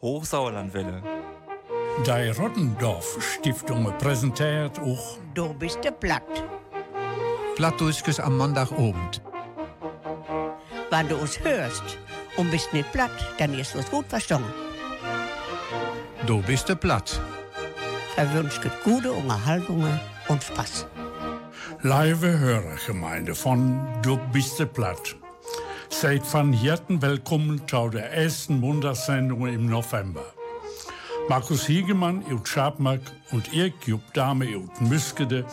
Hochsauerlandwelle. Die Rottendorf Stiftung präsentiert auch Du bist der Platt. Plattdurchges am Montagabend. Wenn du uns hörst und bist nicht platt, dann ist es gut verstanden. Du bist der Platt. Verwünscht gute Unterhaltungen und Spaß. Live Hörergemeinde von Du bist der Platt. Seid van hierten willkommen zu der ersten Monatssendung im November. Markus Hiegemann uit Schaapmark und ich, Jupp Dame uit Muskede,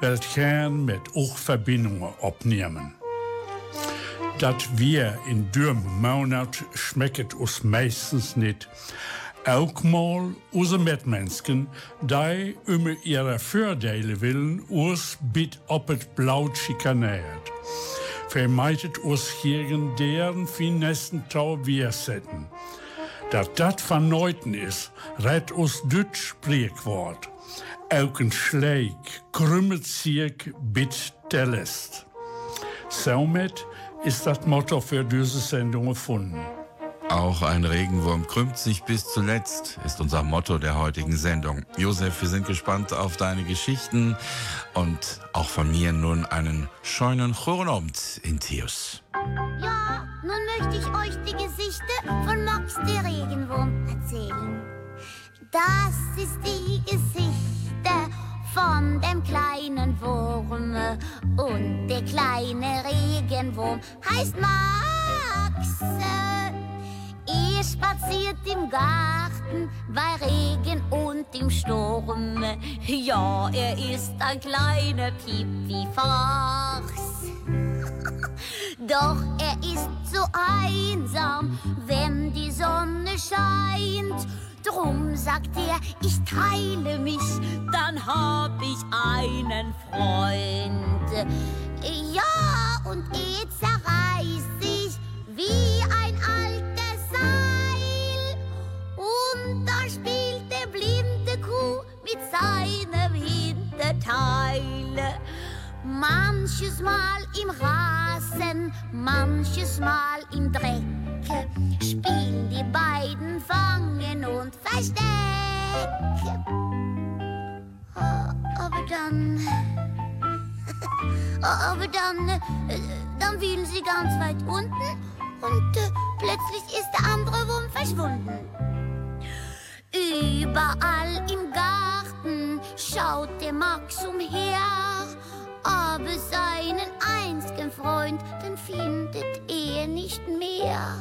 wird gern mit Verbindungen opnehmen. Dat wir in dürm Monat schmecket uns meistens nicht. Auch mal unsere Mitmenschen, die um ihre Vorteile willen uns bit op het Blaut schikaniert. Vermeidet uns gegen deren Finessen tau weersetzen. Dat dat van Neuten is, redt ons Dutch spreekwoord. Elken Schleik krümmet sich bit der List. Somit ist das Motto für diese Sendung gefunden. Auch ein Regenwurm krümmt sich bis zuletzt, ist unser Motto der heutigen Sendung. Josef, wir sind gespannt auf deine Geschichten und auch von mir nun einen scheunen Chorabend in Theus. Ja, nun möchte ich euch die Geschichte von Max der Regenwurm erzählen. Das ist die Geschichte von dem kleinen Wurm und der kleine Regenwurm heißt Max. Er spaziert im Garten bei Regen und im Sturm. Ja, er ist ein kleiner Pipifax. Doch er ist so einsam, wenn die Sonne scheint. Drum sagt er, ich teile mich, dann hab ich einen Freund. Ja, und er zerreißt sich wie ein spielt der blinde Kuh mit seinem Hinterteil. Manches Mal im Rasen, manches Mal im Dreck spielen die beiden Fangen und Versteck. Oh, aber dann, oh, aber dann, äh, dann wühlen sie ganz weit unten und äh, plötzlich ist der andere Wurm verschwunden. Überall im Garten schaut der Max umher, aber seinen einzigen Freund, den findet er nicht mehr.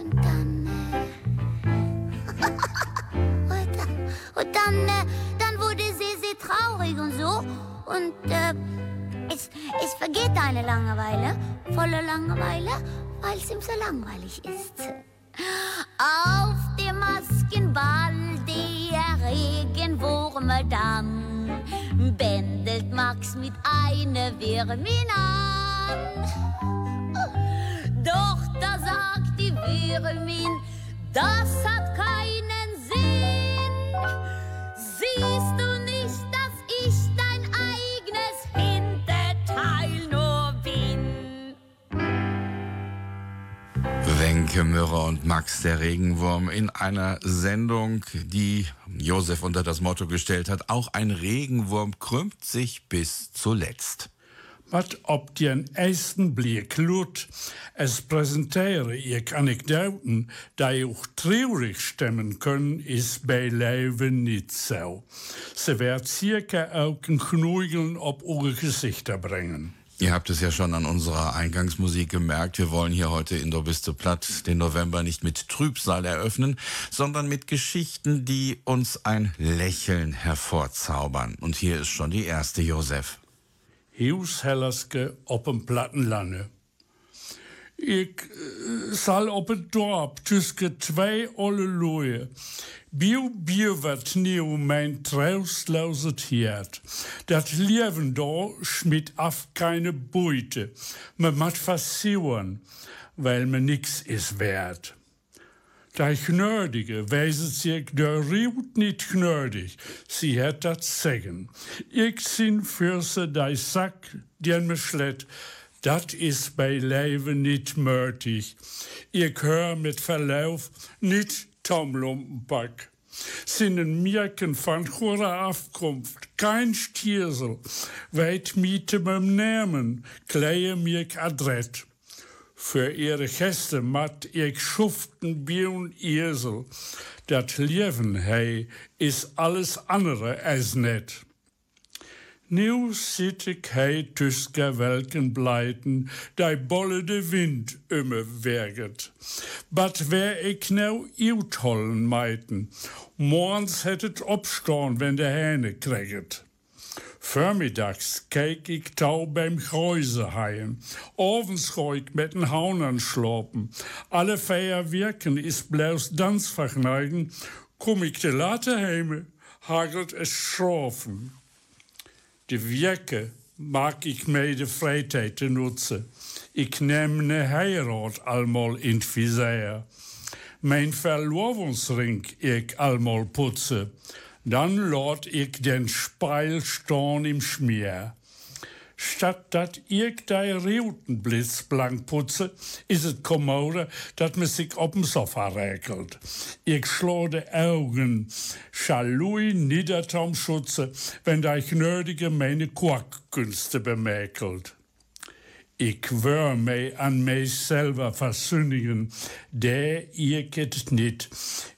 Und, dann, äh, und dann, und dann, äh, dann wurde sie sehr traurig und so. Und äh, es, es vergeht eine Langeweile, voller Langeweile, weil es ihm so langweilig ist. Auf dem Maskenball der Regenwurme dann bändelt Max mit einer Wirmin an. Doch da sagt die Wirmin, das hat keinen Sinn. Siehst du Wenke Mürrer und Max der Regenwurm in einer Sendung, die Josef unter das Motto gestellt hat, auch ein Regenwurm krümmt sich bis zuletzt. Wat op den ersten Blick lut, es präsentiere ich Anekdoten, die auch traurig stimmen können, ist bei Leben nicht so. Sie wird circa auch ein Knugeln op eure Gesichter bringen. Ihr habt es ja schon an unserer Eingangsmusik gemerkt. Wir wollen hier heute in Dobiste Platt den November nicht mit Trübsal eröffnen, sondern mit Geschichten, die uns ein Lächeln hervorzaubern. Und hier ist schon die erste, Josef. Hius Hellerske op een Plattenlande. Ik uh, zal op het dorp tussen twee olle loeien. Biel bier wat nieuw mijn troosteloze tiert. Dat leven daar schmidt af keine Beute. Me mat versiuren, weil me nix is wert. Der Gnödige weiset sich der Riut nicht gnödig, sie hat dat sagen. Ich sin fürse dei Sack, den me schlet, dat is bij leven niet möglich. Ik hör mit Verlauf niet Taumlumpenpack. Sind Mirken van hoher Afkomst, kein Stiersel, weit miete beim Namen, kleie mirk adret. Für ihre Gäste mat ich schuften Bier und Irsel. Dat Leben, hey, is alles andere als net. Zit ik hei tussen welken blijten, die bolle de wind umme werget. But wer ik nou uithollen meiten, morgens het opstaan, wenn de Hähne kreget. Vormittags kijk ik tau beim Gräusehaien. Ovens gooi ik met een Haunern slopen. Alle vier wirken is bloos dansvergneigen. Kom ik te laten heime, hagelt es schrofen. De Werke mag ik mee de vrijheid nutzen. Ik neem ne heirat allemaal in het vizier. Mijn verlovingsring ik allemaal putze. Dan laat ik den Speil staan im Schmier. Statt dat die Reutenblitz blank putze, is het kommode dat me zich op dem Sofa räkelt. Ik sla de Augen, schalui niedertom schutze, wenn die Gnödige meine Quackkünste bemäkelt. Ik wör mij an mij selber versündigen, der ihr het niet.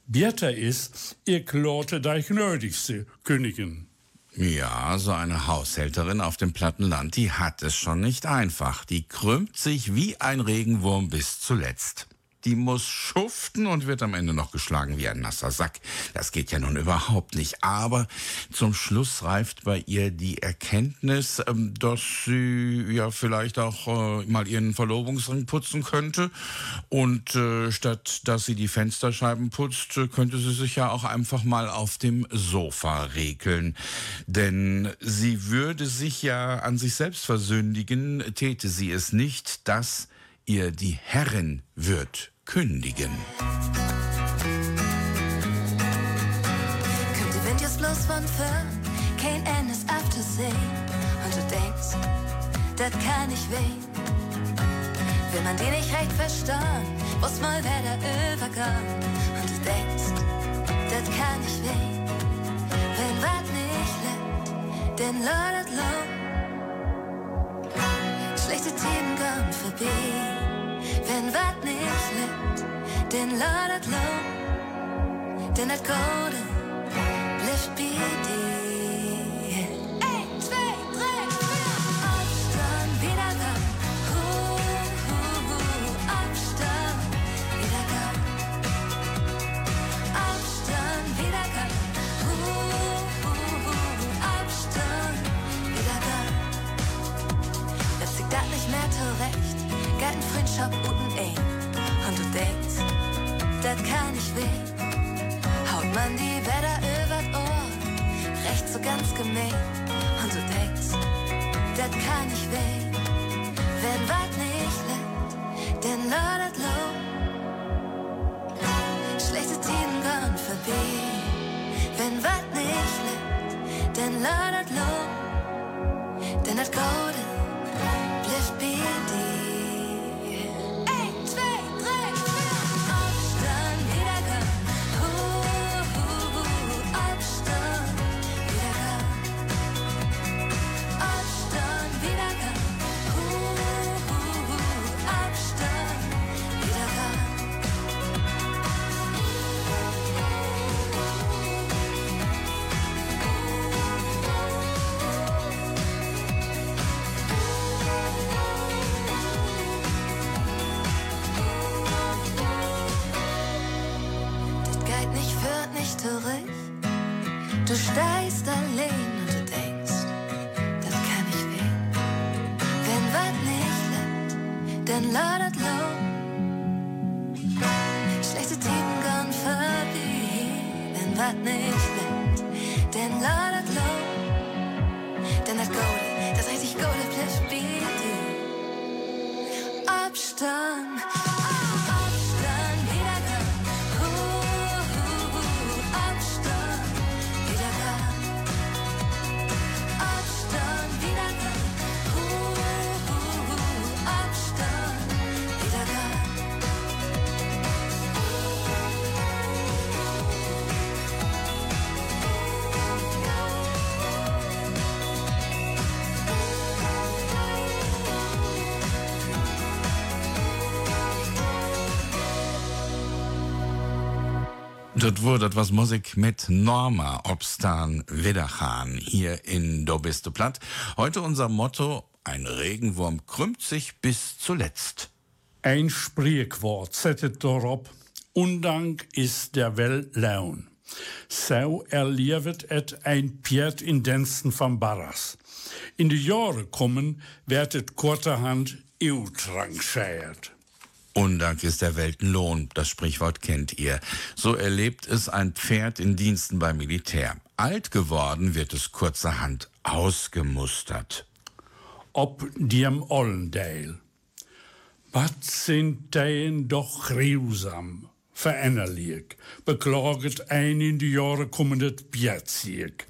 Beter ist, ich lote die Gnödigste Königin. Ja, so eine Haushälterin auf dem Plattenland, die hat es schon nicht einfach. Die krümmt sich wie ein Regenwurm bis zuletzt. Die muss schuften und wird am Ende noch geschlagen wie ein nasser Sack. Das geht ja nun überhaupt nicht. Aber zum Schluss reift bei ihr die Erkenntnis, ähm, dass sie ja vielleicht auch äh, mal ihren Verlobungsring putzen könnte. Und äh, statt dass sie die Fensterscheiben putzt, könnte sie sich ja auch einfach mal auf dem Sofa regeln. Denn sie würde sich ja an sich selbst versündigen, täte sie es nicht, dass ihr die Herrin wird kündigen. Kommt der Wind jetzt bloß von fern, kein Endes aufzusehen. Und du denkst, das kann nicht weh. Will man die nicht recht verstehen, muss mal wer da übergang. Und du denkst, das kann nicht weh. Wenn wat nicht lebt, dann ladet low. Schlechte Themen kommen vorbei. Wenn wat nicht lebt, den ladet low. Denn das Gode bleibt bei dir. Ein, zwei, drei, vier. Aufstand, wieder ran. Hu, mehr zurecht? Garten Freundschaft guten ein. Und du denkst, das kann nicht weh. Haut man die Wetter übers Ohr, recht so ganz gemein. Und du denkst, das kann nicht weh. Wenn wat nicht lebt, dann ladet low. Schlechte Themen gehen vorbei. Wenn wat nicht lebt, dann ladet low. Denn das Gode Dat wurde etwas Musik mit Norma Obstan Widerchan hier in Do bist platt. Heute unser Motto, ein Regenwurm krümmt sich bis zuletzt. Ein Sprichwort settet darauf, Undank ist der Welt Laun. So erlebt et ein Pferd in Densten von Barras. In die Jahre kommen, wird et kurzerhand eutrangiert. Undank ist der Weltenlohn, das Sprichwort kennt ihr. So erlebt es ein Pferd in Diensten beim Militär. Alt geworden wird es kurzerhand ausgemustert. Ob diem Ollendale. Was sind dein doch grausam, veränderlich, beklaget ein in die Jahre kommendes Bjerziek.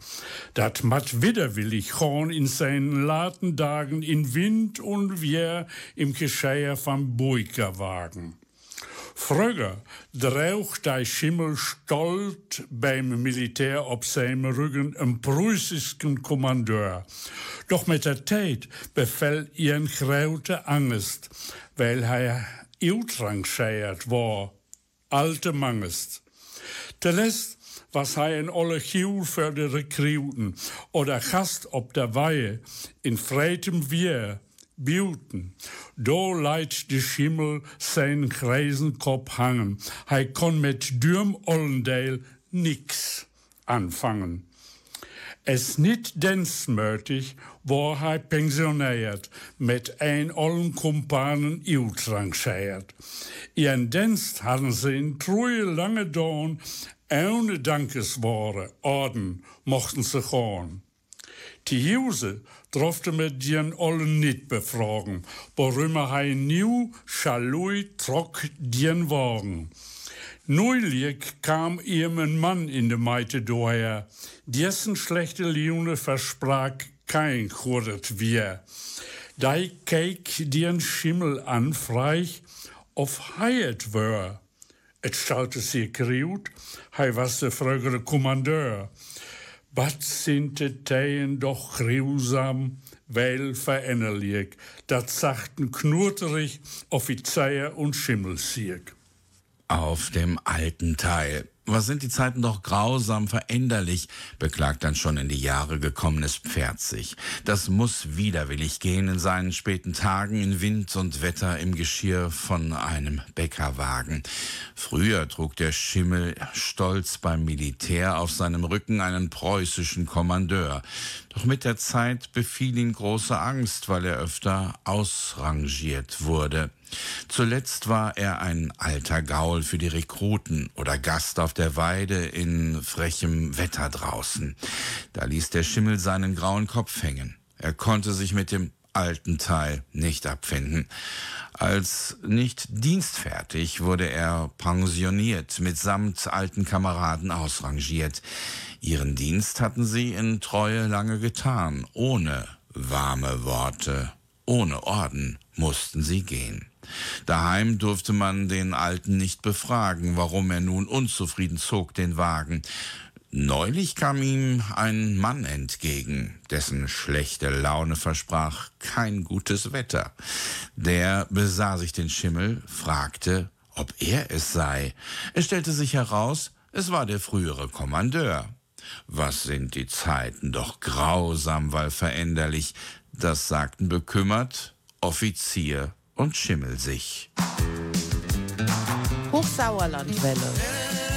Dat mat widerwillig schon in seinen laten Tagen in Wind und Wehr im Gescheier van Boikerwagen. Früher draucht der Schimmel stolz beim Militär op seinem Rücken een preußischen Kommandeur. Doch mit der Zeit befällt ihren grote Angst, weil er utrangiert war. Alte Mangest. Zuletzt was hij een olle giel für de Rekruten oder Gast op der Weihe in freitem Wehr Biuten. Do leit de Schimmel sein Kreisenkopf hangen. Hij kon mit Dürm Ollendale nix anfangen. Es nicht densmötig war hij pensioniert, mit ein ollen Kumpanen utrangiert. Ihren Dienst hadden ze in troeie lange Dorn ohne Dankesworte, Orden mochten sie gehen. Die Huse durfte mit den allen nicht befragen, warum er new schalui trock den Wagen. Neulich kam ihm ein Mann in de Meite daher, dessen schlechte Laune versprach kein Chordet wir. Da keek den Schimmel an, freich, auf heiet wär. Het stalte sich kriut, hij was de frühere Kommandeur. Wat sind de Teien doch grausam, weil veränderlich, dat sagten knurterig Offizier und Schimmelsieg. Auf dem alten Teil. Was sind die Zeiten doch grausam veränderlich, beklagt ein schon in die Jahre gekommenes Pferd sich. Das muss widerwillig gehen in seinen späten Tagen in Wind und Wetter im Geschirr von einem Bäckerwagen. Früher trug der Schimmel stolz beim Militär auf seinem Rücken einen preußischen Kommandeur. Doch mit der Zeit befiel ihn große Angst, weil er öfter ausrangiert wurde. Zuletzt war er ein alter Gaul für die Rekruten oder Gast auf der Weide in frechem Wetter draußen. Da ließ der Schimmel seinen grauen Kopf hängen. Er konnte sich mit dem alten Teil nicht abfinden. Als nicht dienstfertig wurde er pensioniert, mitsamt alten Kameraden ausrangiert. Ihren Dienst hatten sie in Treue lange getan, ohne warme Worte, ohne Orden mussten sie gehen. Daheim durfte man den Alten nicht befragen, warum er nun unzufrieden zog den Wagen. Neulich kam ihm ein Mann entgegen, dessen schlechte Laune versprach kein gutes Wetter. Der besah sich den Schimmel, fragte, ob er es sei. Es stellte sich heraus, es war der frühere Kommandeur. Was sind die Zeiten doch grausam, weil veränderlich, das sagten bekümmert Offizier und Schimmel sich. Hochsauerlandwelle.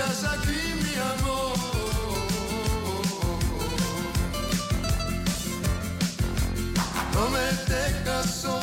dejas aquí, mi amor. No me dejas solo.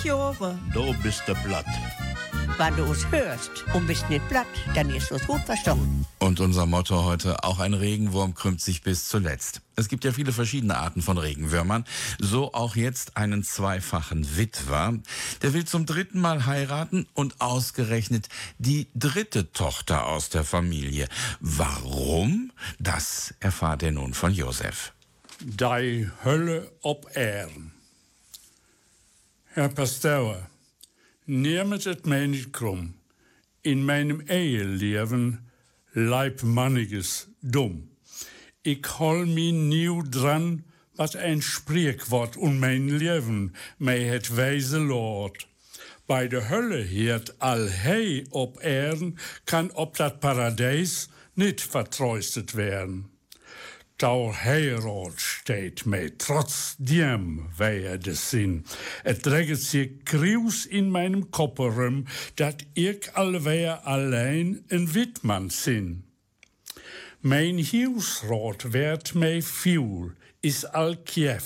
30 Jahre. Du bist der Blatt. Wenn du es hörst und bist nicht platt, dann ist es gut verstanden. Und unser Motto heute, auch ein Regenwurm krümmt sich bis zuletzt. Es gibt ja viele verschiedene Arten von Regenwürmern. So auch jetzt einen zweifachen Witwer. Der will zum dritten Mal heiraten und ausgerechnet die dritte Tochter aus der Familie. Warum? Das erfahrt er nun von Josef. Dei Hölle ob Ehren. Herr Pasteur, nehmet het mij niet krom. In mijn Eheleven lijp manniges dom. Ik hol me nieuw dran, wat een spreekwoord om mijn leven mij het wijze loort. Bij de Hölle heert al hij op Erden, kan op dat paradijs niet vertroostet werden. Tau Heirat steht mij trotzdem wehe de zin. Het dreget zich krius in meinem kopperum, dat ik alweer alleen een witman zin. Mijn hielsrood werd mij viel, is al Kiew.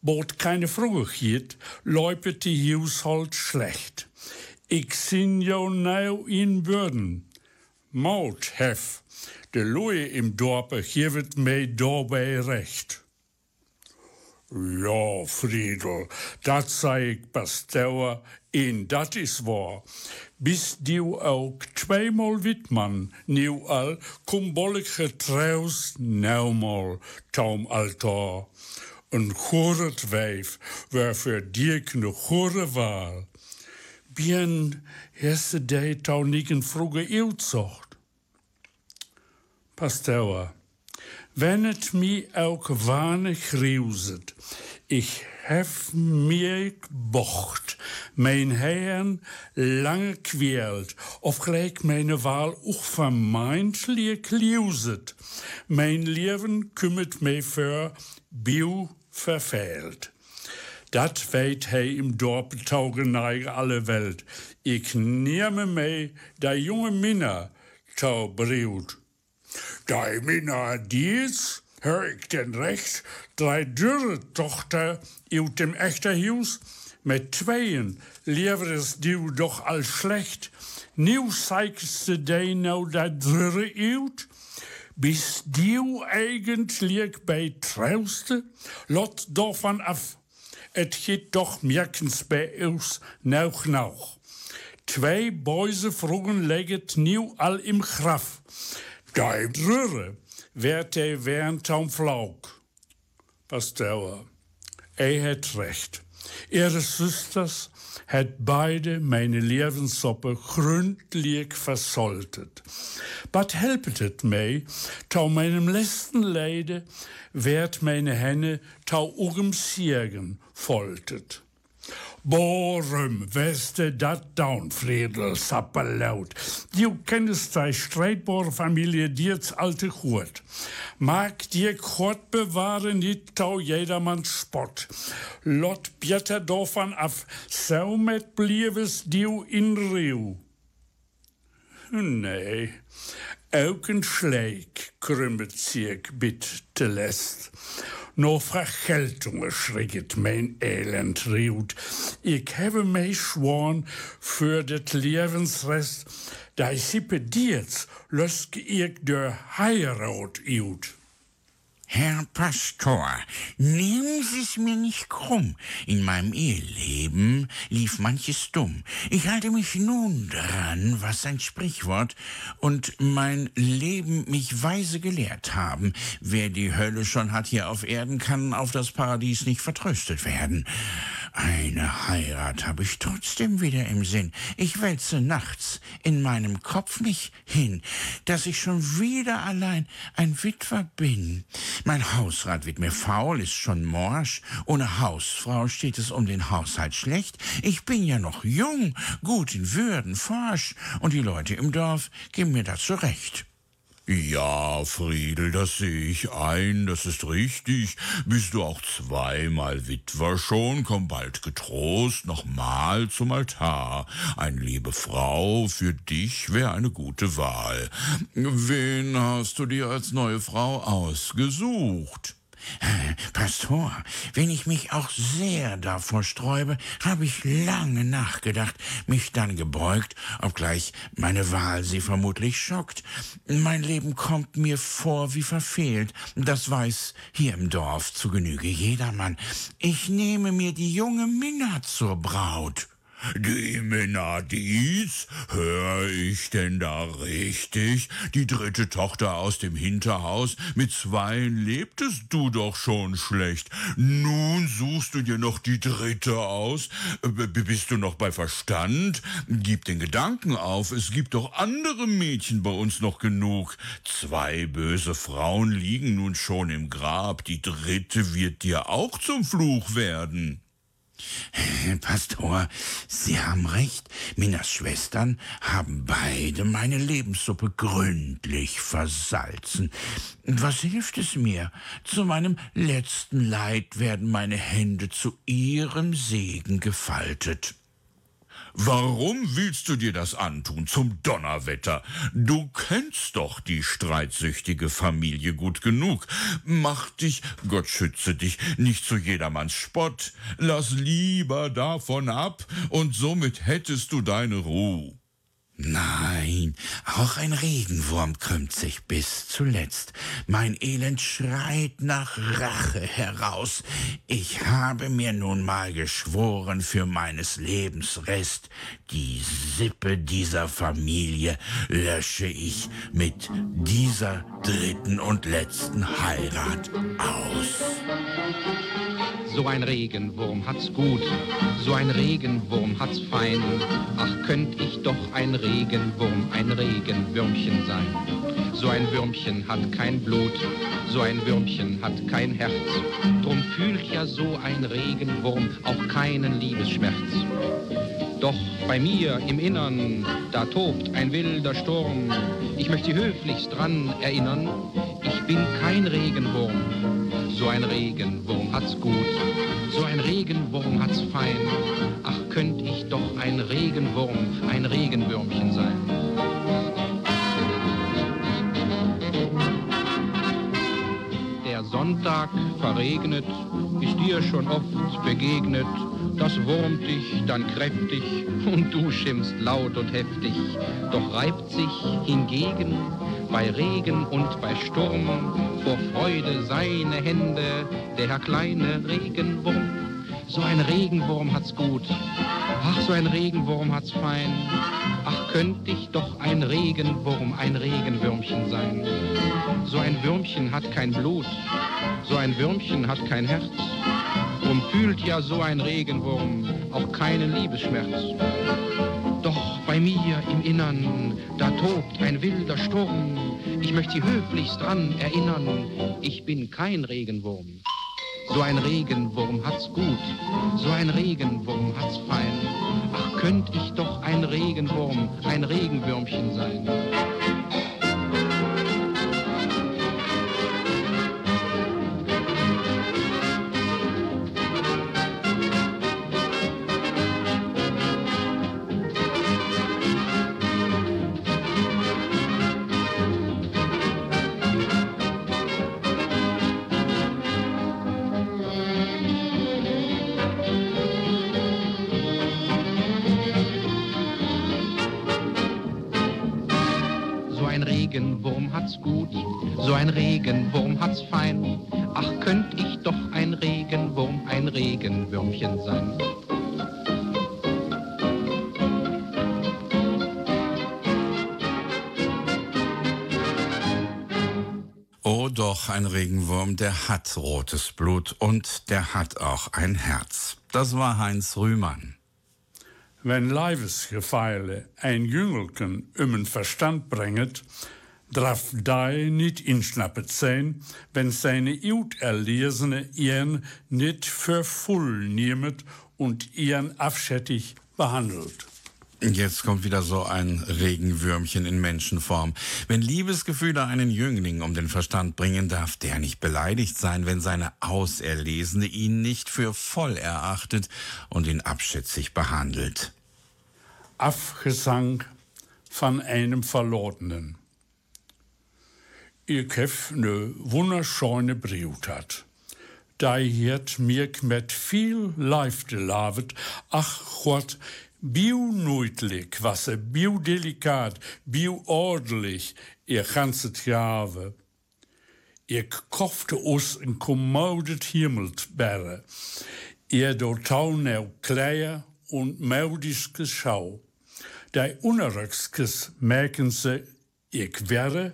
Bot keine Vroegheid, läupet die Hielshold schlecht. Ik zin jou nou in Würden. Maut hef, de Loe im Dorpe geeft mij daarbij recht. Ja, Friedel, dat zei ik Pasteur, en dat is waar. Bis du ook tweemaal witman, nieuw al, kom bolk getrouws, nauwmal, taum altaar. Een goret wijf, waarvoor dik een gore waal. Bien, hesse de tau niet een vroege eeuwzocht. Pasteur, wenn het mi ook wanig riuset, ich hef mir bocht, mijn Herrn lange quält, of gelijk meine Wahl auch vermeintlich liuset, mijn Leben kümmert mij für Biu verfehlt. Dat weet hij im Dorp Taugeneige alle Welt. Ik nehme mij da junge Minna tau. Die Minna dies, hör ik den recht, drei dürre Tochter uit dem echter Hus, met tweeën leveres du doch al slecht. Nieuw zeigste de nou dat drurre uit? Bist du eigentlich bei Trauste? Lot davon af. Het geht doch merkens bij ons nauw nauw. Twee boze vroegen legget nieuw al im graf. Die drurre werd hij während taum flauk. Pasteur, hij het recht. Ihre Zusters hat beide meine Lebenssoppe gründlich versoltet. But helpet it mei, tau meinem letzten Leide, werd meine Henne tau ugem Siergen foltet. Borum, weste dat down, Friedel, sappelaut. Du kennst die Streitbohr-Familie dir's alte Hurt. Mag dir Gott bewahren, nicht tau jedermann Spott. Lot Bjetter davon af, so met bliebes du in Riu. Nee, ook een schleik krümmet zich bit te lest. Nur Vergeltung schricket mein Elend riut. Ich habe mich schworn für det Lebensrest, da ich sippe diets, lösk ich der Heirat ut. Herr Pastor, nehmen Sie es mir nicht krumm. In meinem Eheleben lief manches dumm. Ich halte mich nun dran, was ein Sprichwort und mein Leben mich weise gelehrt haben. Wer die Hölle schon hat hier auf Erden, kann auf das Paradies nicht vertröstet werden. Eine Heirat habe ich trotzdem wieder im Sinn. Ich wälze nachts in meinem Kopf mich hin, dass ich schon wieder allein ein Witwer bin. Mein Hausrat wird mir faul, ist schon morsch. Ohne Hausfrau steht es um den Haushalt schlecht. Ich bin ja noch jung, gut in Würden, forsch, und die Leute im Dorf geben mir dazu recht. Ja, Friedel, das sehe ich ein, das ist richtig. Bist du auch zweimal Witwer schon, komm bald getrost nochmal zum Altar. Eine liebe Frau für dich wäre eine gute Wahl. Wen hast du dir als neue Frau ausgesucht? Pastor, wenn ich mich auch sehr davor sträube, habe ich lange nachgedacht, mich dann gebeugt, obgleich meine Wahl sie vermutlich schockt. Mein Leben kommt mir vor wie verfehlt, das weiß hier im Dorf zu Genüge jedermann. Ich nehme mir die junge Minna zur Braut. Die Menadis? Hör ich denn da richtig? Die dritte Tochter aus dem Hinterhaus? Mit zweien lebtest du doch schon schlecht. Nun suchst du dir noch die dritte aus? B bist du noch bei Verstand? Gib den Gedanken auf, es gibt doch andere Mädchen bei uns noch genug. Zwei böse Frauen liegen nun schon im Grab, die dritte wird dir auch zum Fluch werden. Pastor, Sie haben recht. Minas Schwestern haben beide meine Lebenssuppe gründlich versalzen. Was hilft es mir? Zu meinem letzten Leid werden meine Hände zu Ihrem Segen gefaltet. Warum willst du dir das antun zum Donnerwetter? Du kennst doch die streitsüchtige Familie gut genug. Mach dich, Gott schütze dich, nicht zu jedermanns Spott. Lass lieber davon ab, und somit hättest du deine Ruhe. Nein, auch ein Regenwurm krümmt sich bis zuletzt. Mein Elend schreit nach Rache heraus. Ich habe mir nun mal geschworen, für meines Lebens Rest, die Sippe dieser Familie lösche ich mit dieser dritten und letzten Heirat aus. So ein Regenwurm hat's gut, so ein Regenwurm hat's fein. Ach, könnt ich doch ein Regenwurm, ein Regenwürmchen sein. So ein Würmchen hat kein Blut, so ein Würmchen hat kein Herz. Drum fühlt ja so ein Regenwurm auch keinen Liebesschmerz. Doch bei mir im Innern, da tobt ein wilder Sturm. Ich möchte höflichst dran erinnern, ich bin kein Regenwurm. So ein Regenwurm hat's gut, so ein Regenwurm hat's fein. Ach, könnt doch ein Regenwurm, ein Regenwürmchen sein. Der Sonntag verregnet, ist dir schon oft begegnet. Das wurmt dich dann kräftig und du schimpfst laut und heftig. Doch reibt sich hingegen bei Regen und bei Sturm vor Freude seine Hände der kleine Regenwurm. So ein Regenwurm hat's gut, ach so ein Regenwurm hat's fein. Ach könnt ich doch ein Regenwurm, ein Regenwürmchen sein. So ein Würmchen hat kein Blut, so ein Würmchen hat kein Herz. Drum fühlt ja so ein Regenwurm auch keinen Liebesschmerz. Doch bei mir im Innern, da tobt ein wilder Sturm. Ich möchte Sie höflichst dran erinnern, ich bin kein Regenwurm. So ein Regenwurm hat's gut, so ein Regenwurm hat's fein. Ach, könnt ich doch ein Regenwurm, ein Regenwürmchen sein. Regenwürmchen sein. Oh doch, ein Regenwurm, der hat rotes Blut und der hat auch ein Herz. Das war Heinz Rühmann. Wenn Leibesgefeile ein Jüngelken um Verstand bringet, draf dai niet insnappet sein, wenn seine Uterlesene ihren nicht für voll niemet und ihren abschättig behandelt. Jetzt kommt wieder so ein Regenwürmchen in Menschenform. Wenn Liebesgefühle einen Jüngling um den Verstand bringen, darf der nicht beleidigt sein, wenn seine Auserlesene ihn nicht für voll erachtet und ihn abschätzig behandelt. Afgesang von einem Verlorenen. Ich heb ne wunderschöne Brief hat. Da hiert mir mit viel Leifte lavet, ach Gott, bio noitlich, was er bio delikat, bio ordentlich, ihr ganzes Jahre. Ich kaufte us een kommodet Himmelberre, ihr do taunau Kleier und maudiskes Schau. Die unerrückskes merken se, ich wäre,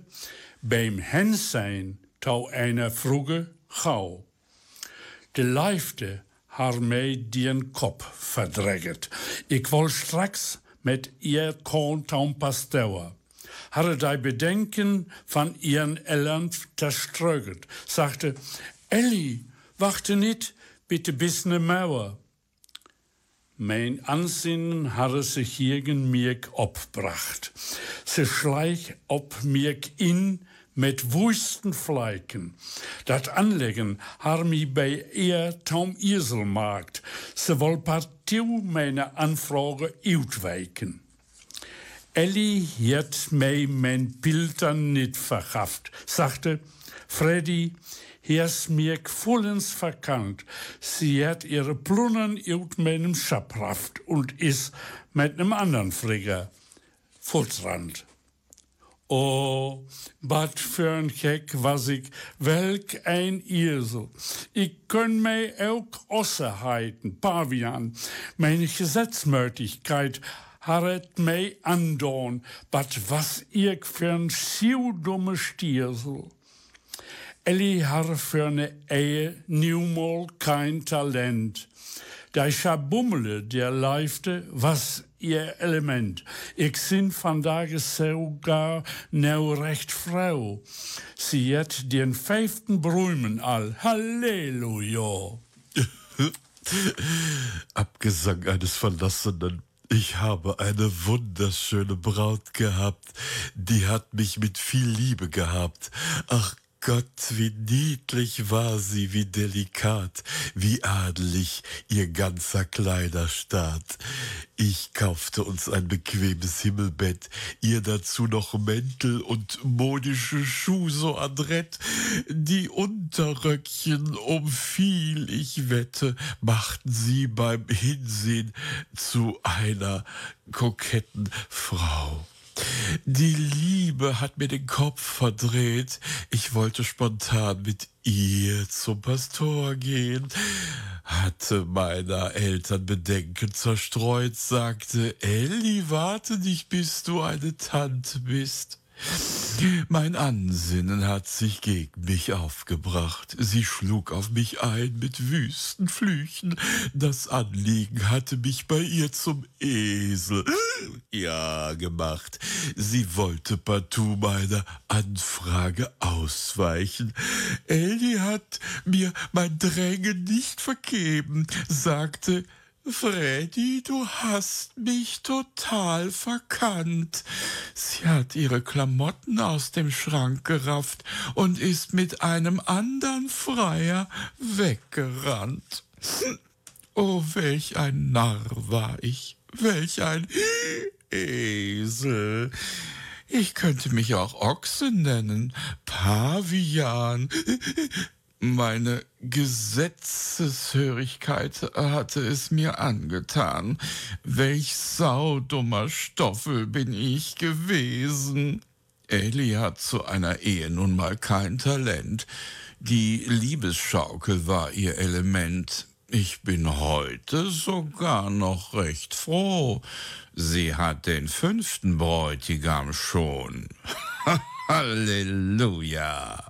beim Hensijn touw eine vroege gauw. De lijfde haar mij dien kop verdreget. Ik wil straks met ihr kontaum pasteuer. Hatte die Bedenken von ihren Eltern zerströget, sagte, Elli, warte nicht, bitte bis ne Mauer. Mein Ansinnen hatte sich gegen mir abbracht. Sie schleich ob mir in met woesten vlijken. Dat anleggen har mi bij eer Tom Isel maakt. Ze wil partiu mijn aanvragen uitwijken. Ellie hat mij mijn Piltern niet verhaft, sagte, Freddy, is mir vollends verkannt. Sie hat ihre Plunnen uit meinem Schabraft und is mit nem anderen Frigger fortrand. Oh, wat für ein Keck was ich, welk ein Esel. Ich könn mij ook Osse heiten, Pavian. Meine Gesetzmörtigkeit harret mij andorn, but was ich für ein siudumme Stiersel. Ellie har für eine Ehe niemals kein Talent. Der Schabummele, der leifte, was ihr Element. Ich sind vandaag sogar nou recht Frau. Sie hat den fünften Brümen all. Halleluja. Abgesang eines Verlassenen. Ich habe eine wunderschöne Braut gehabt, die hat mich mit viel Liebe gehabt. Ach Gott, wie niedlich war sie, wie delikat, wie adelig ihr ganzer Kleiderstaat. Ich kaufte uns ein bequemes Himmelbett, ihr dazu noch Mäntel und modische Schuh so adrett. Die Unterröckchen, um viel ich wette, machten sie beim Hinsehen zu einer koketten Frau. Die Liebe hat mir den Kopf verdreht. Ich wollte spontan mit ihr zum Pastor gehen, hatte meiner Eltern Bedenken zerstreut, sagte, Elli, warte nicht, bis du eine Tante bist. Mein Ansinnen hat sich gegen mich aufgebracht. Sie schlug auf mich ein mit wüsten Flüchen. Das Anliegen hatte mich bei ihr zum Esel, ja, gemacht. Sie wollte partout meiner Anfrage ausweichen. Ellie hat mir mein Drängen nicht vergeben, sagte, Freddy, du hast mich total verkannt. Sie hat ihre Klamotten aus dem Schrank gerafft und ist mit einem anderen Freier weggerannt. Oh, welch ein Narr war ich, welch ein Esel. Ich könnte mich auch Ochse nennen, Pavian, meine Gesetzeshörigkeit hatte es mir angetan. Welch saudummer Stoffel bin ich gewesen. Ellie hat zu einer Ehe nun mal kein Talent. Die Liebesschaukel war ihr Element. Ich bin heute sogar noch recht froh. Sie hat den fünften Bräutigam schon. Halleluja.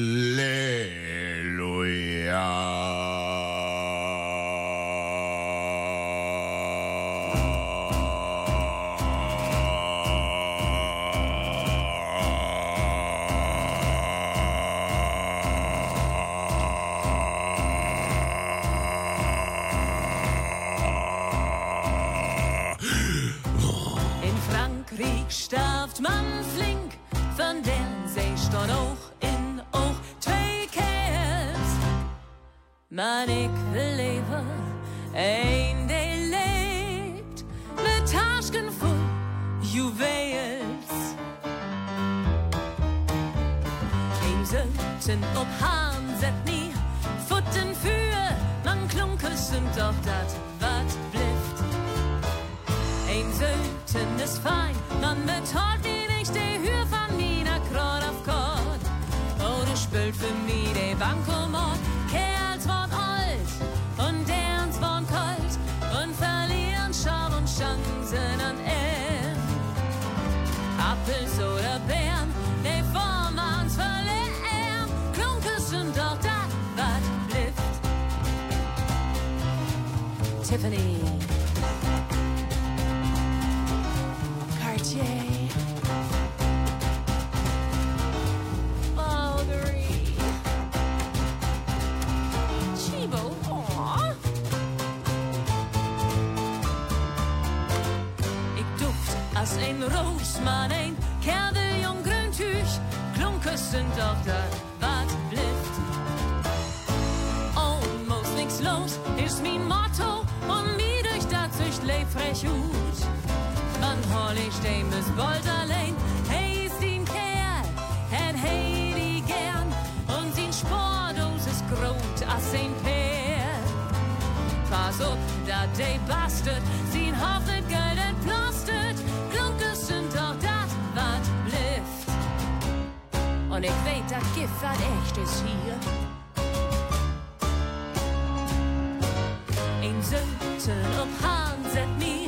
Maar ik wil leven, een die leeft, met tasken vol juwels. Een zitten op haan zet nie, voeten vuur, man klonken sind doch dat wat blieft. Een zeuten is fijn, man betaalt die nicht die Hür von Nina Krot auf Kort. Oh, du spült für mich die Bankomat. Tiffany. Cartier. Bulgari. Chibo. Aw. Ik duft als een roos, maar een kerdeljong grüntuch. Klunkes sind doch da, wat blift. Almost nix los, ist mein Motto. Frech hol ich stehen bis bald allein. Hey, ist den Kerl, hat hey die gern. Und sein Spordos ist grot als ein Pär. Pass auf, da de Bastard, sein Haftet Geld entplastet. Klunkes sind doch dat, wat blifft. Und ich weet, dat Gift wat echt ist hier. Een Zöten op Haan zet mir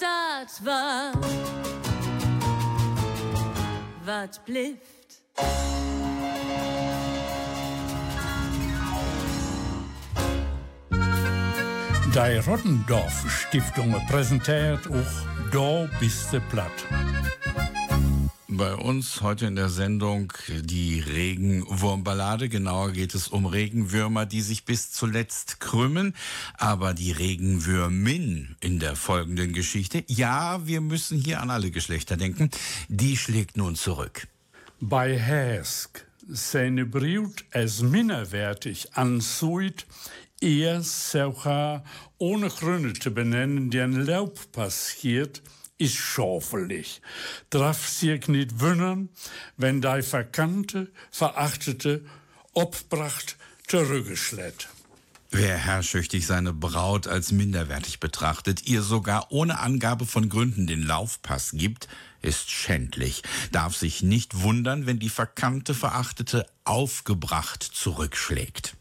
dat wat, wat blieft. Die Rottendorf Stiftung präsentiert auch Da bist platt. Bei uns heute in der Sendung die Regenwurmballade. Genauer geht es um Regenwürmer, die sich bis zuletzt krümmen. Aber die Regenwürmin in der folgenden Geschichte, ja, wir müssen hier an alle Geschlechter denken, die schlägt nun zurück. Bei Häsk seine Brut als minderwertig ansieht, er sogar ohne Gründe zu benennen, die ein Laub passiert, ist schofelig. Darf sich nicht wundern, wenn die verkannte, verachtete, obbracht zurückgeschlägt. Wer herrschsüchtig seine Braut als minderwertig betrachtet, ihr sogar ohne Angabe von Gründen den Laufpass gibt, ist schändlich, darf sich nicht wundern, wenn die verkannte, verachtete aufgebracht zurückschlägt.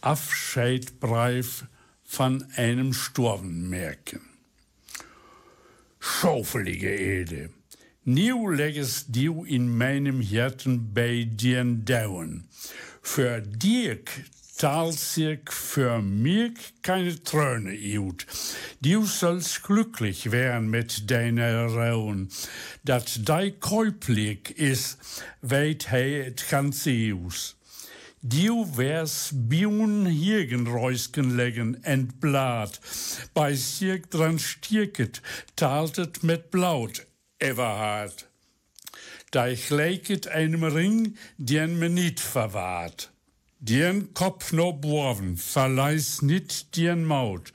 Abscheidbrief von einem Sturm merken. Schaufelige Ede, nieuw legges du in meinem Herzen bei dir dauern. Für Dirk sich für mich keine Träne ut. Du sollst glücklich werden mit deiner Raun. Dat dei käuplich is, weit he et ganze aus. Du wärst Bion Hirgenreusken legen en Blatt, bei sich dran stierket, taltet mit Blaut, Everhard. Da ich leiket einem Ring, den me nicht verwahrt. Dien Kopf no boven, verleis nit dien Maut,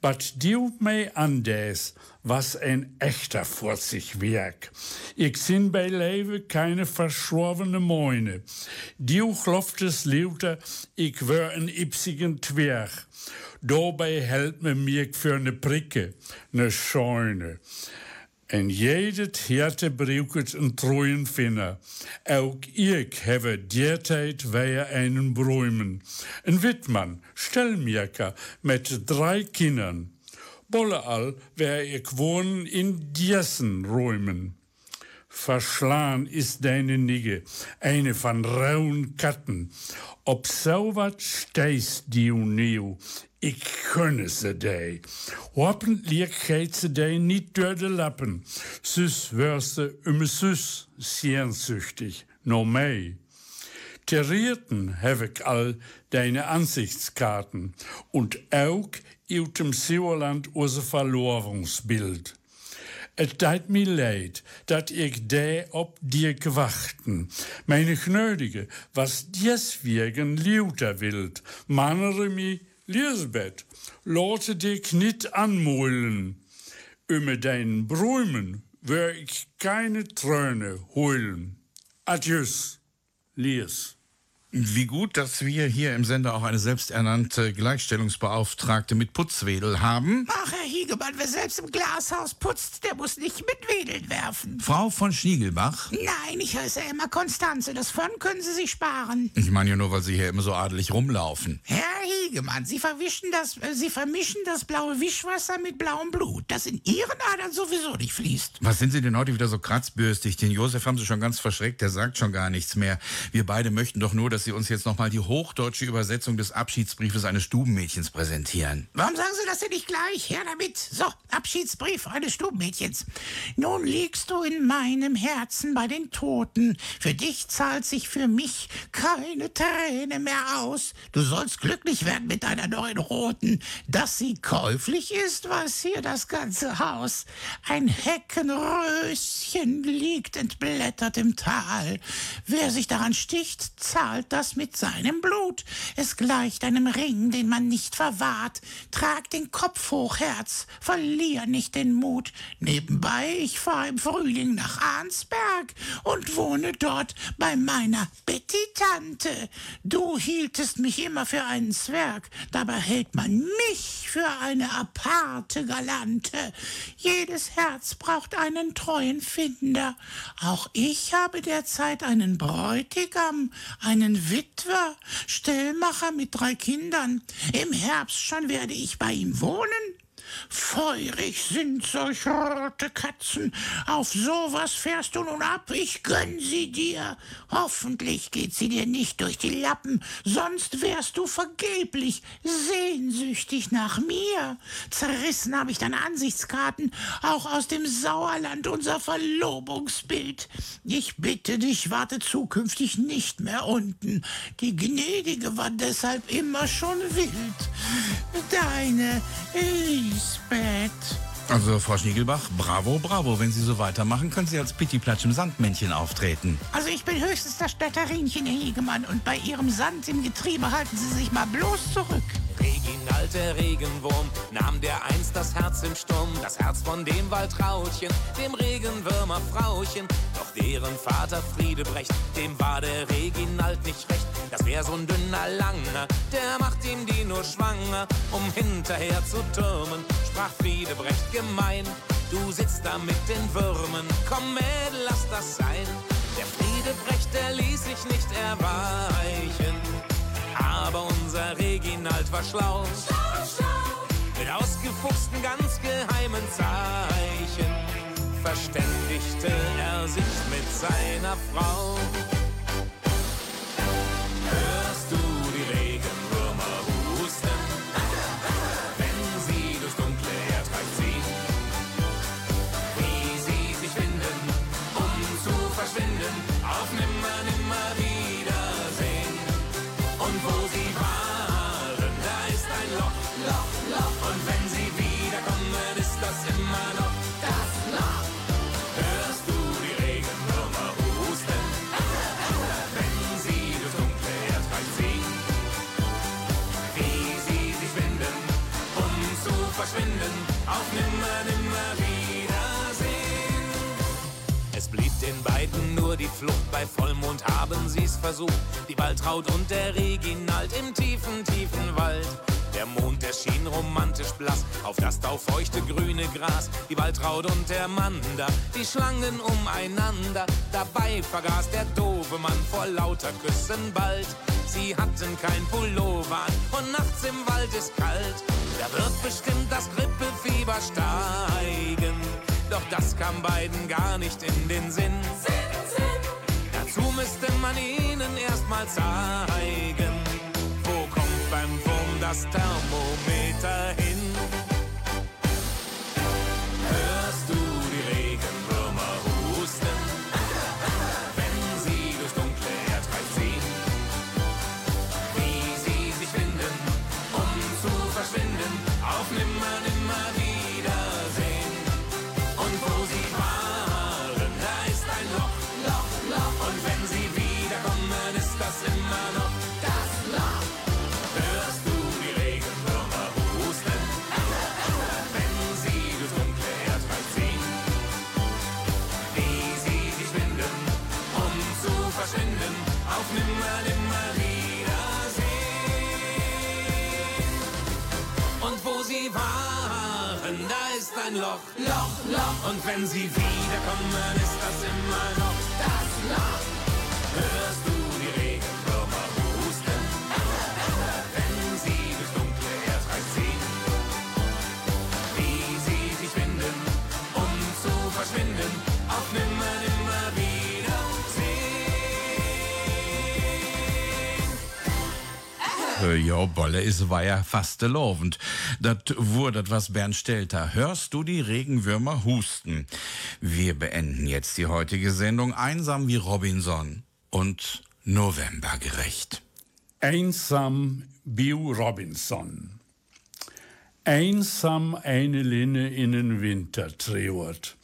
but du mei andes, was ein echter Vorzig werk. Ich sin bei Lewe keine verschworene Moine. Du kloftes Leuter, ich wär ein ipsigen Twerg. Dabei hält me mir für ne Pricke, ne Scheune. En jedet Herte braucht een treuen Finner. Ook ich habe derzeit wehe einen Bräumen. Ein Wittmann, Stellmierker, mit drei Kindern. Bolleall wär ich wohnen in dessen Räumen. Verschlagen ist deine Nigge, eine von rauen Katten. Ob so wat stehst du ich könne se dei. Hoppentlich geht se dei niet door de lappen. Sus wärst du um sus sehnsüchtig, no mei. Terrierten heb ich all deine Ansichtskarten und auch ut dem Sauerland unser Verlorungsbild. Et teit mir leid, dat ich dä ob dir gewachten. Meine Gnödige, was deswegen lauter wild, mannere mi Lisbeth, lote dich nicht anmohlen. Über deinen Bräumen wär ich keine Träne heulen. Adieu, Lies. Wie gut, dass wir hier im Sender auch eine selbsternannte Gleichstellungsbeauftragte mit Putzwedel haben. Ach, Herr Hiegemann, wer selbst im Glashaus putzt, der muss nicht mit Wedeln werfen. Frau von Schniegelbach? Nein, ich heiße immer Konstanze. Das von können Sie sich sparen. Ich meine ja nur, weil Sie hier immer so adelig rumlaufen. Herr Hiegemann, Sie verwischen das, äh, Sie vermischen das blaue Wischwasser mit blauem Blut, das in Ihren Adern sowieso nicht fließt. Was sind Sie denn heute wieder so kratzbürstig? Den Josef haben Sie schon ganz verschreckt, der sagt schon gar nichts mehr. Wir beide möchten doch nur, dass Sie uns jetzt nochmal die hochdeutsche Übersetzung des Abschiedsbriefes eines Stubenmädchens präsentieren. Warum sagen Sie das denn nicht gleich? Her damit. So, Abschiedsbrief eines Stubenmädchens. Nun liegst du in meinem Herzen bei den Toten. Für dich zahlt sich für mich keine Träne mehr aus. Du sollst glücklich werden mit deiner neuen Roten. Dass sie käuflich ist, weiß hier das ganze Haus. Ein Heckenröschen liegt entblättert im Tal. Wer sich daran sticht, zahlt das mit seinem Blut. Es gleicht einem Ring, den man nicht verwahrt. Trag den Kopf hoch, Herz, verlier nicht den Mut. Nebenbei, ich fahr im Frühling nach Arnsberg und wohne dort bei meiner Betty-Tante. Du hieltest mich immer für einen Zwerg, dabei hält man mich für eine aparte Galante. Jedes Herz braucht einen treuen Finder. Auch ich habe derzeit einen Bräutigam, einen Witwer, Stellmacher mit drei Kindern. Im Herbst schon werde ich bei ihm wohnen. Feurig sind solch rote Katzen. Auf sowas fährst du nun ab. Ich gönn sie dir. Hoffentlich geht sie dir nicht durch die Lappen. Sonst wärst du vergeblich sehnsüchtig nach mir. Zerrissen habe ich deine Ansichtskarten. Auch aus dem Sauerland unser Verlobungsbild. Ich bitte dich, warte zukünftig nicht mehr unten. Die Gnädige war deshalb immer schon wild. Deine Lisbeth. Also, Frau Schniegelbach, bravo, bravo. Wenn Sie so weitermachen, können Sie als Pittiplatsch im Sandmännchen auftreten. Also ich bin höchstens das Städterinchen, Herr Hegemann, und bei Ihrem Sand im Getriebe halten Sie sich mal bloß zurück. Reginald, der Regenwurm, nahm der einst das Herz im Sturm, das Herz von dem Waldrautchen, dem Regenwürmer Frauchen. Doch deren Vater Friedebrecht, dem war der Reginald nicht recht. Das wär so ein dünner Langer, der macht ihm die nur schwanger, um hinterher zu türmen, sprach Friedebrecht gemein. Du sitzt da mit den Würmen, komm Mädel, lass das sein. Der Friedebrecht, der ließ sich nicht erweichen. Aber unser Reginald war schlau. Mit ausgefuchsten, ganz geheimen Zeichen verständigte er sich mit seiner Frau. Den beiden nur die Flucht, bei Vollmond haben sie's versucht. Die Waltraud und der Reginald im tiefen, tiefen Wald. Der Mond erschien romantisch blass auf das taufeuchte grüne Gras. Die Waltraud und der Manda, die Schlangen umeinander. Dabei vergaß der doofe Mann vor lauter Küssen bald. Sie hatten kein Pullover an und nachts im Wald ist kalt. Da wird bestimmt das Grippefieber steigen. Doch das kam beiden gar nicht in den Sinn. Dazu müsste man ihnen erst mal zeigen, wo kommt beim Wurm das Thermometer hin. Ein Loch, Loch, Loch. Und wenn sie wiederkommen, ist das immer noch das Loch. Äh, Ja, Bolle, es war ja fast lovend. Dat wurde was Bernd Stelter. Hörst du die Regenwürmer husten? Wir beenden jetzt die heutige Sendung einsam wie Robinson und novembergerecht. Einsam Bill Robinson. Einsam eine Linne in den Winter trauert.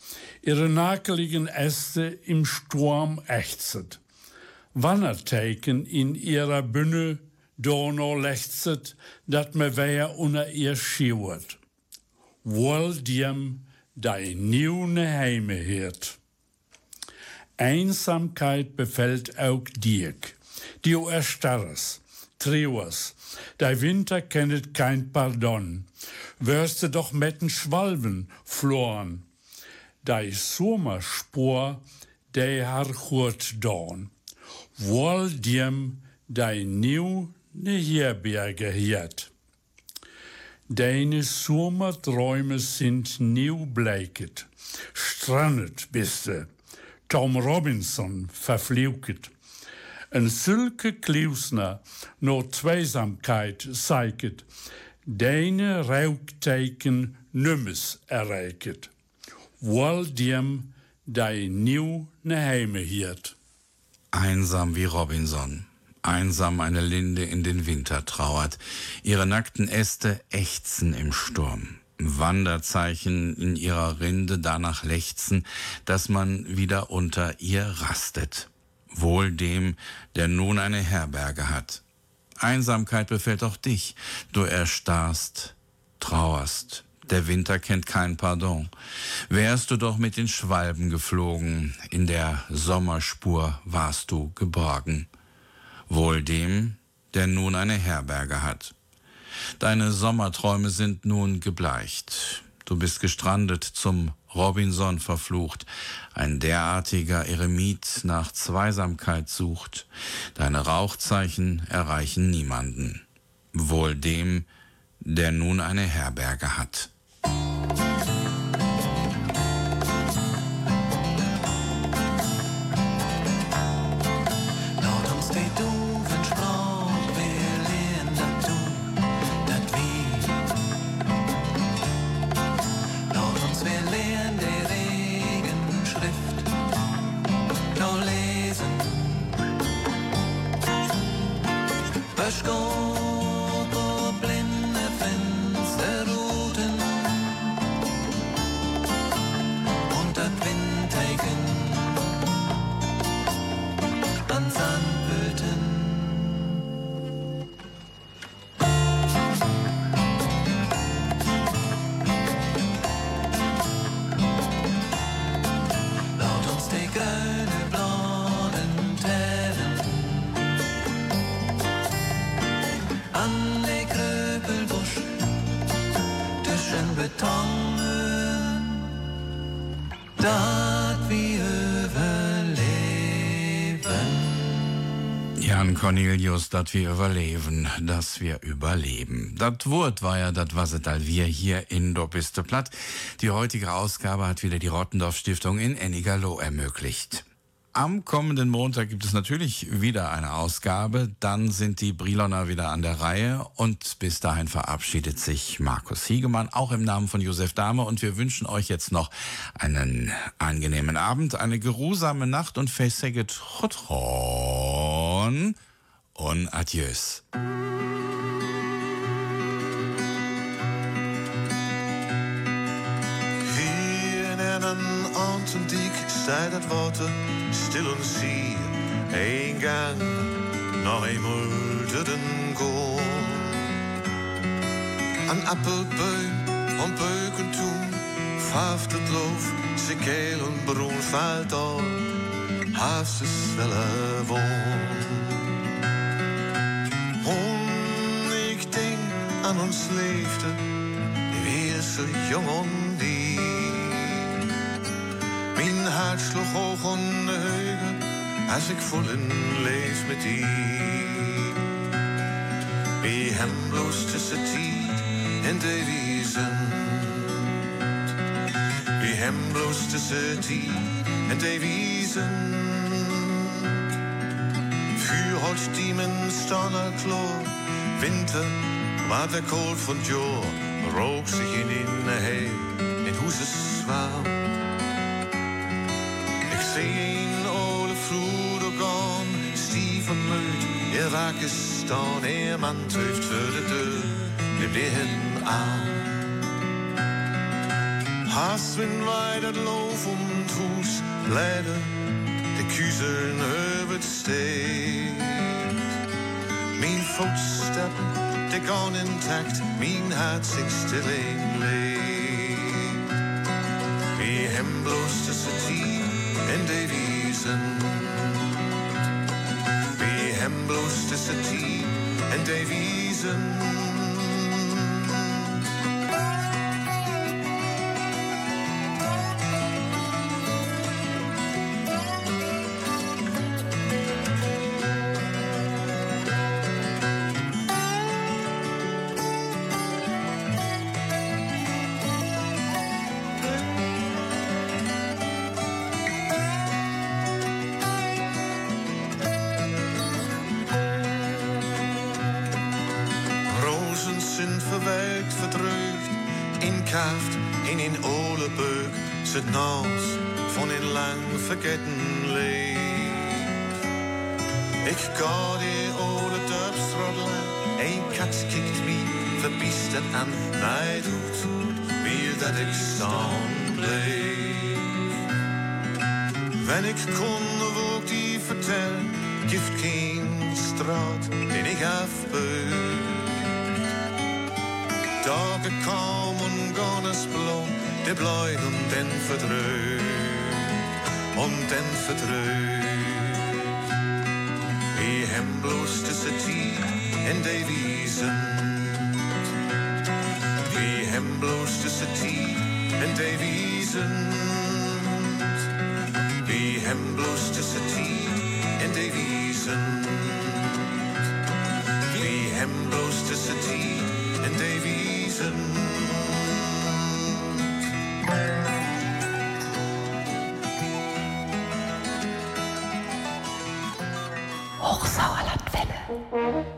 Ihre nakeligen Äste im Sturm ächzet. Wannerteiken in ihrer Bünne Donau lechzet, dat me weia unter ihr schiwert. Wohl diem dein niune Heime hirt. Einsamkeit befällt auch dirk. Die erstarres, trauers, dei Winter kennet kein Pardon. Wirst du doch metten Schwalben floren. Dei Sommerspor, dei har hurt dorn. Wohl diem dei nieuw ne Herberge hiert. Deine Sommerträume sind nieuw bleiket. Strandet bist du. Tom Robinson verfliuket. Een zulke kliusner no Zweisamkeit zeiket. Deine Raukteiken nummes erreiket. Wohl diem die nieuw ne Heime hiert. Einsam wie Robinson. Einsam eine Linde in den Winter trauert. Ihre nackten Äste ächzen im Sturm. Wanderzeichen in ihrer Rinde danach lechzen, dass man wieder unter ihr rastet. Wohl dem, der nun eine Herberge hat. Einsamkeit befällt auch dich. Du erstarrst, trauerst. Der Winter kennt kein Pardon. Wärst du doch mit den Schwalben geflogen, in der Sommerspur warst du geborgen. Wohl dem, der nun eine Herberge hat. Deine Sommerträume sind nun gebleicht. Du bist gestrandet, zum Robinson verflucht. Ein derartiger Eremit nach Zweisamkeit sucht. Deine Rauchzeichen erreichen niemanden. Wohl dem, der nun eine Herberge hat. Laut Cornelius, dass wir überleben, dass wir überleben. Das Wort war ja das, was all wir hier in Dobiste Platt. Die heutige Ausgabe hat wieder die Rottendorf Stiftung in Ennigerloh ermöglicht. Am kommenden Montag gibt es natürlich wieder eine Ausgabe. Dann sind die Briloner wieder an der Reihe. Und bis dahin verabschiedet sich Markus Hiegemann, auch im Namen von Josef Dahme. Und wir wünschen euch jetzt noch einen angenehmen Abend, eine geruhsame Nacht und festsäget Chotron und Adieus. Hier in een Atlantiek staat het water stil en zie. Eén gang, nog te den goal. Een appelboom om beuken toen, vaft het loof, ze kelen broen valt al, haast ze zwelle woon. Aan ons leefde, weer zo jong en die. Mijn hart sloeg hoog en de heugen, als ik voelen leef met die. Wie hem bloos tussen tijd en de wiezen. Wie hem bloos tussen tijd en de wiezen. Vuur houdt diemen staan er klaar. Winter war der koud van Joor. Rook zich in in de hei in hoe ze zwaar. Ik zie een oude vloer gaan, stief en muut. Je wakker staan, een man tuft voor de deur. We liggen aan. Haast wenn wij dat loof om het huis leiden, de kuzen over het steed. Mijn voetstappen, de gaan intact, mijn hart zich stil in leeg. Wie hem bloos tussen tien en de wiezen. Wie hem bloos tussen in olenbeuk, zit naast, van in lang vergeten leef. Ik ga die oude dorpsroddelen, een kat kikt me verbiesterd aan. Nee, doet, wie dat ik staan bleef. Wenn ik kon, wou ik die vertellen, gift geen straat, den ik afbeuk. Dagen komen, gaan es blom, de blijven den verdreugt, om den verdreugt. Wie hem bloos tussen die en de wiezen. Wie hem bloos tussen die en de wiezen. Wie hem bloos tussen die en de wiezen. Wie hem bloos tussen die en de wiezen. Mm-hmm.